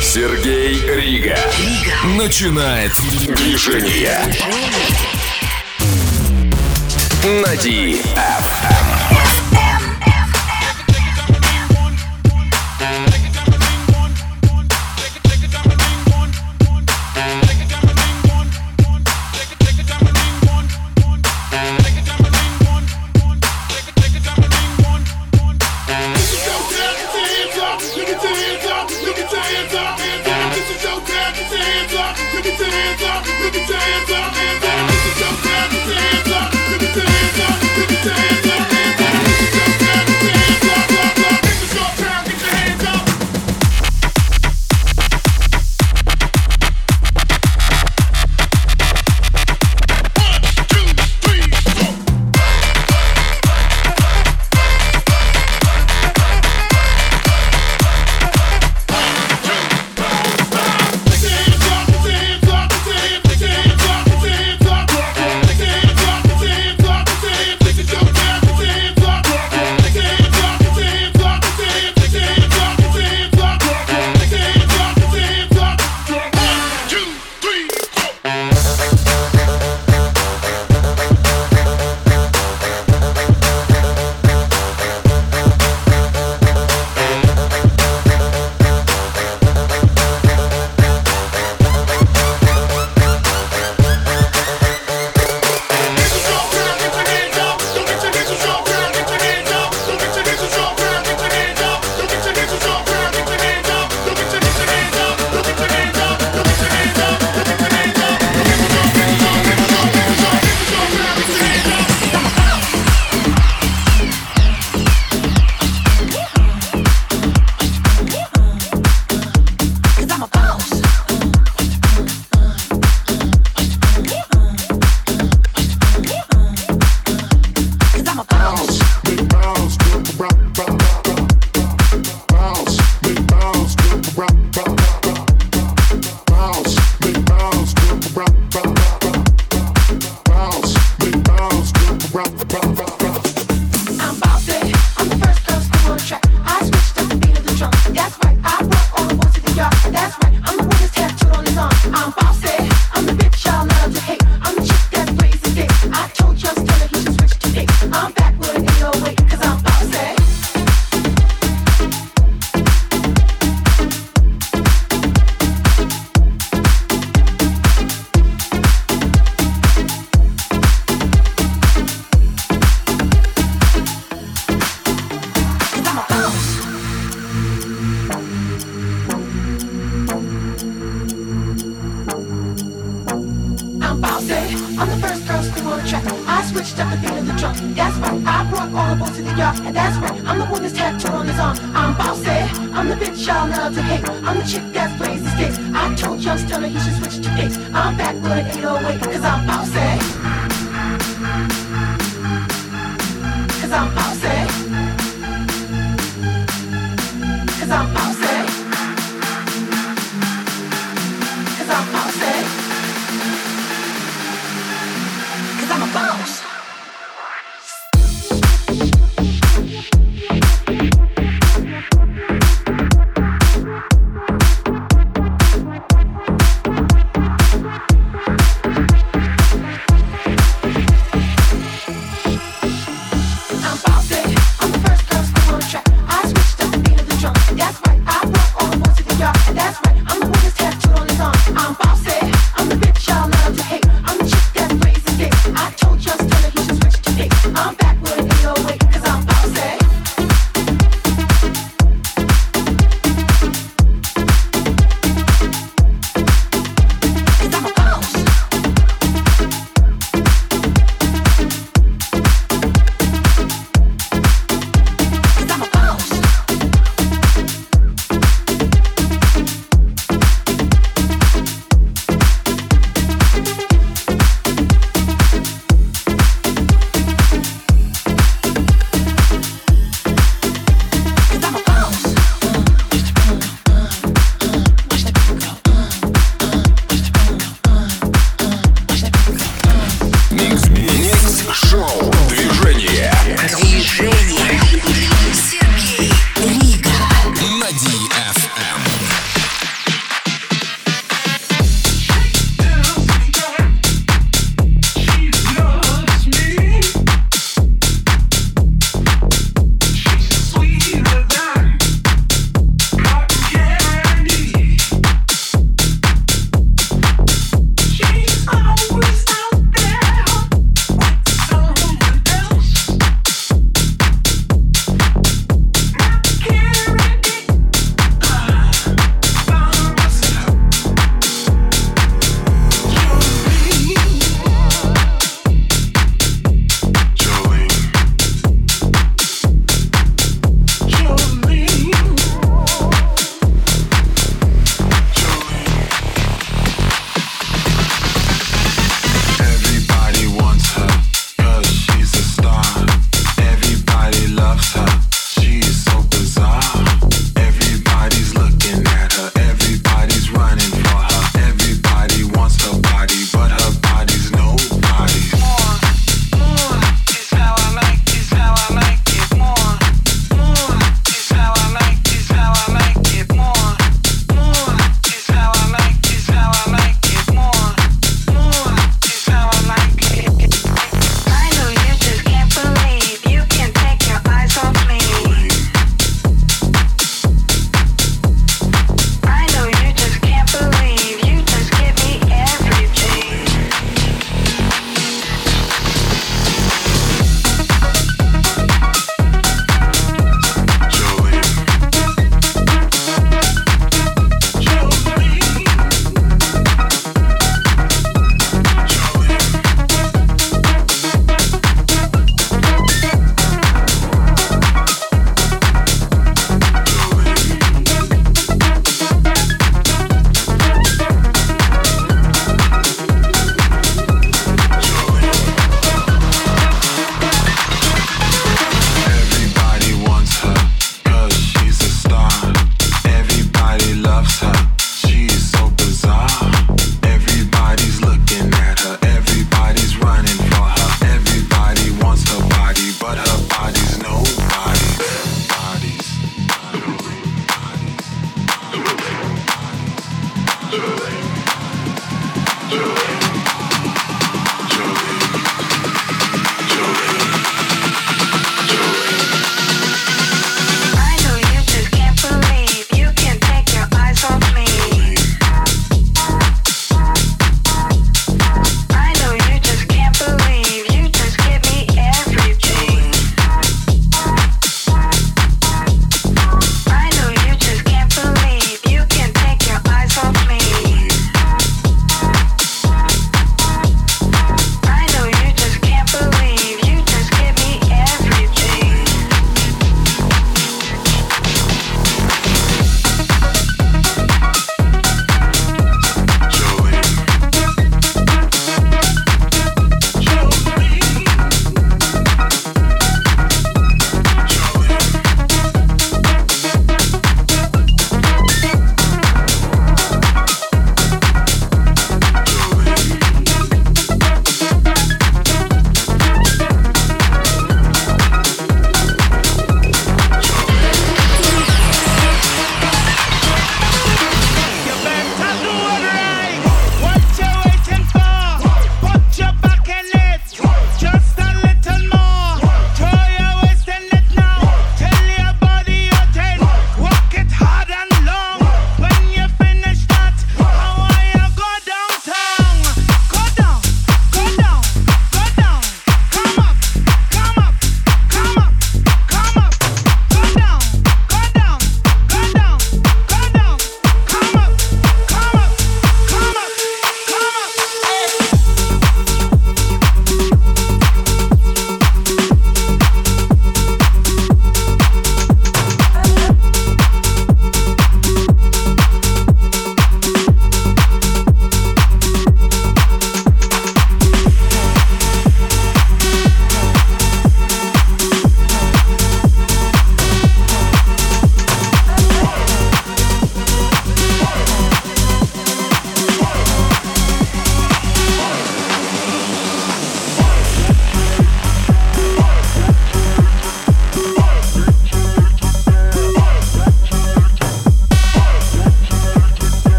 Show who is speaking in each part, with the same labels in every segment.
Speaker 1: Сергей Рига.
Speaker 2: Рига.
Speaker 1: Начинает движение. На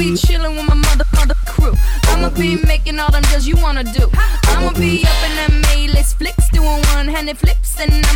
Speaker 2: be chilling with my mother, mother crew. I'ma be making all them deals you wanna do. I'ma be up in that Mayless flicks, doing one-handed flips, and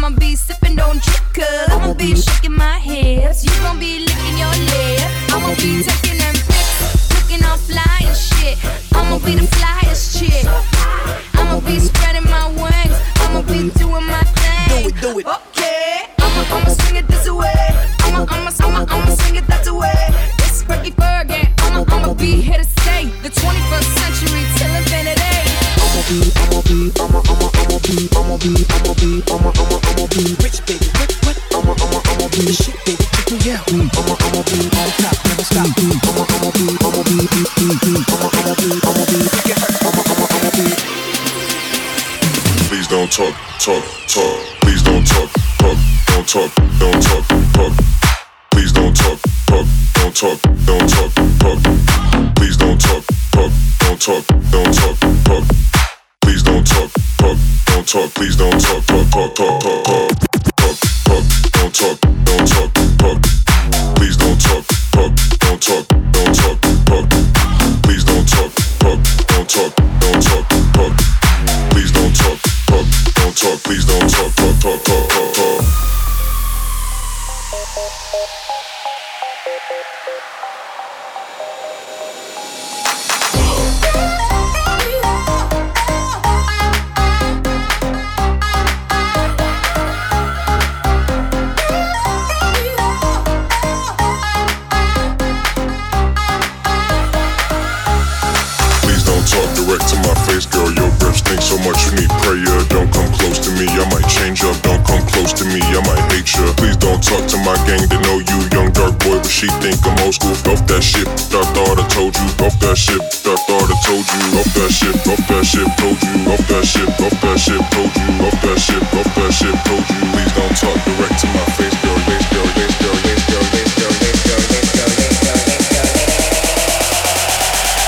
Speaker 3: direct to my face, girl. Your breath stinks so much, you need prayer. Don't come close to me, I might change up. Don't come close to me, I might hate you. Please don't talk to my gang They know you. Young dark boy, but she think I'm old school. Off that shit, I thought I told you. Off that shit, I thought I told you. Off that shit, off that shit, told you. Off that shit, off that shit, told you. Off that shit, off that shit, told you. Please don't talk direct to my face, girl. Face, girl, face, girl, face, girl, face, girl, face, girl, face, girl, face, girl, face, girl.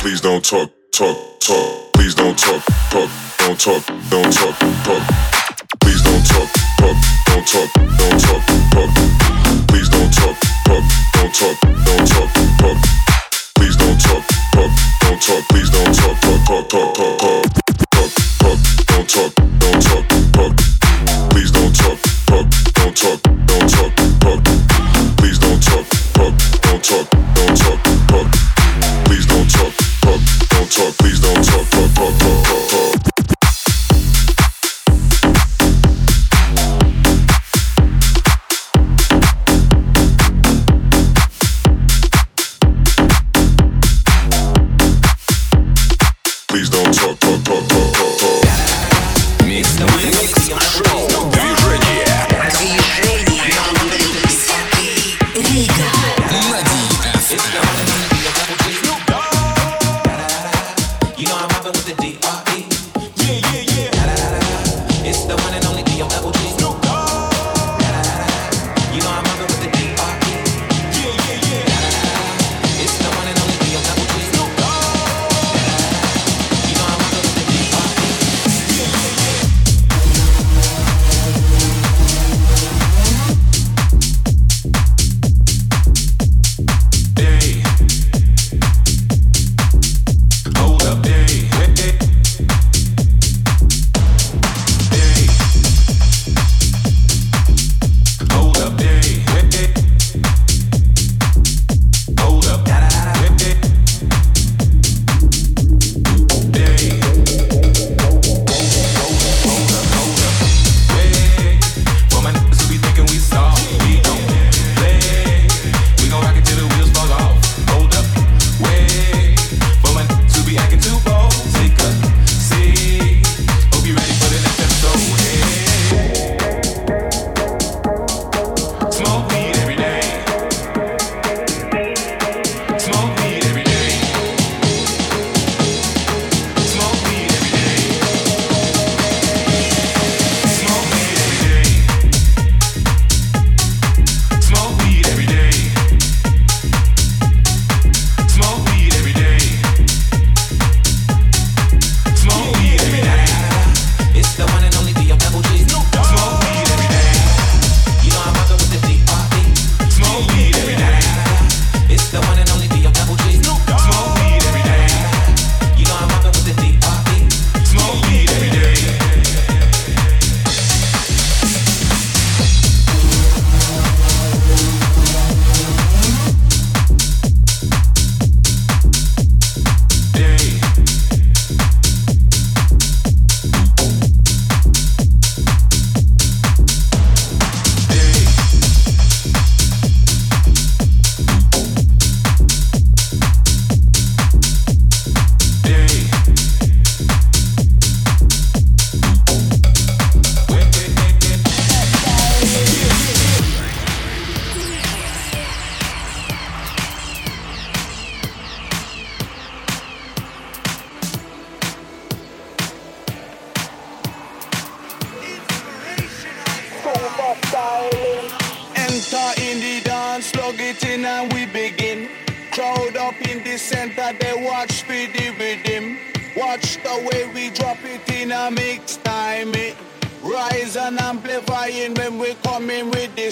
Speaker 3: Please don't talk, talk talk. Please don't talk, talk, don't talk, don't talk, talk. Please don't talk, talk, don't talk, don't talk, talk. Please don't talk, talk, don't talk, don't talk, talk. Please don't talk, talk, don't talk. Please don't talk, talk, talk, talk, talk, talk, talk, talk. Don't talk, don't talk, talk. Please don't talk, talk, don't talk.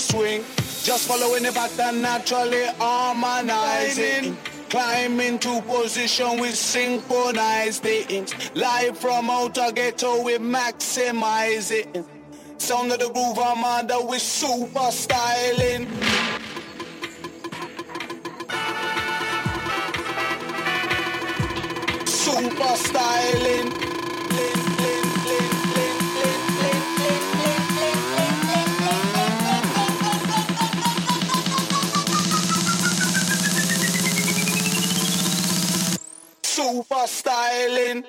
Speaker 4: Swing. Just following the pattern naturally harmonizing. Climb into position with synchronized things. Live from outer ghetto we maximize it. Sound of the groove Armada with super styling. Super styling. Super styling.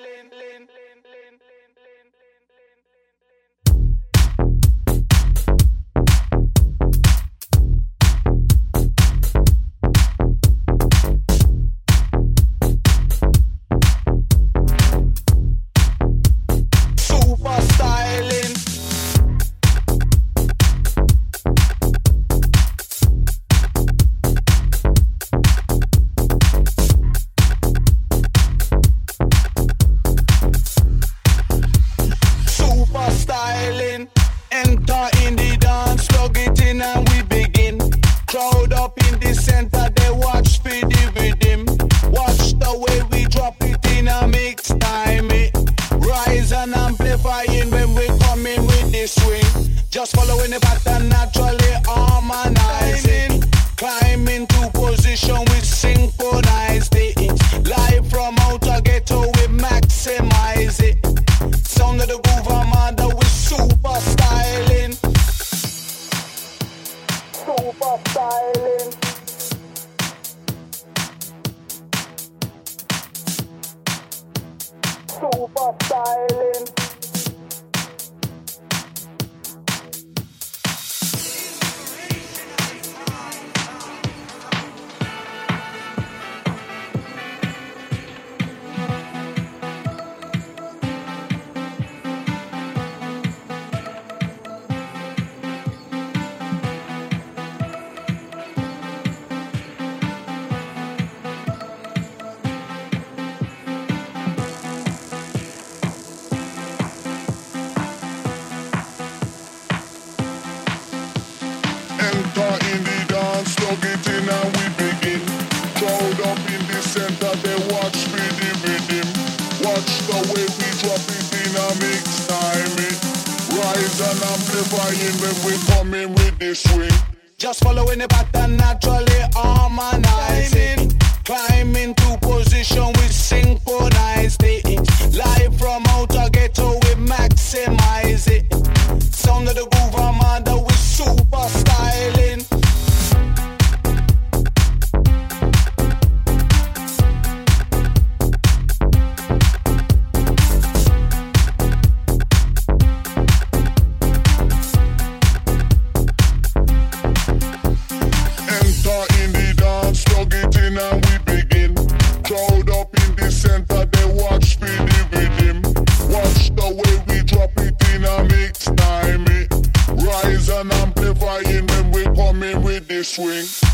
Speaker 5: doing?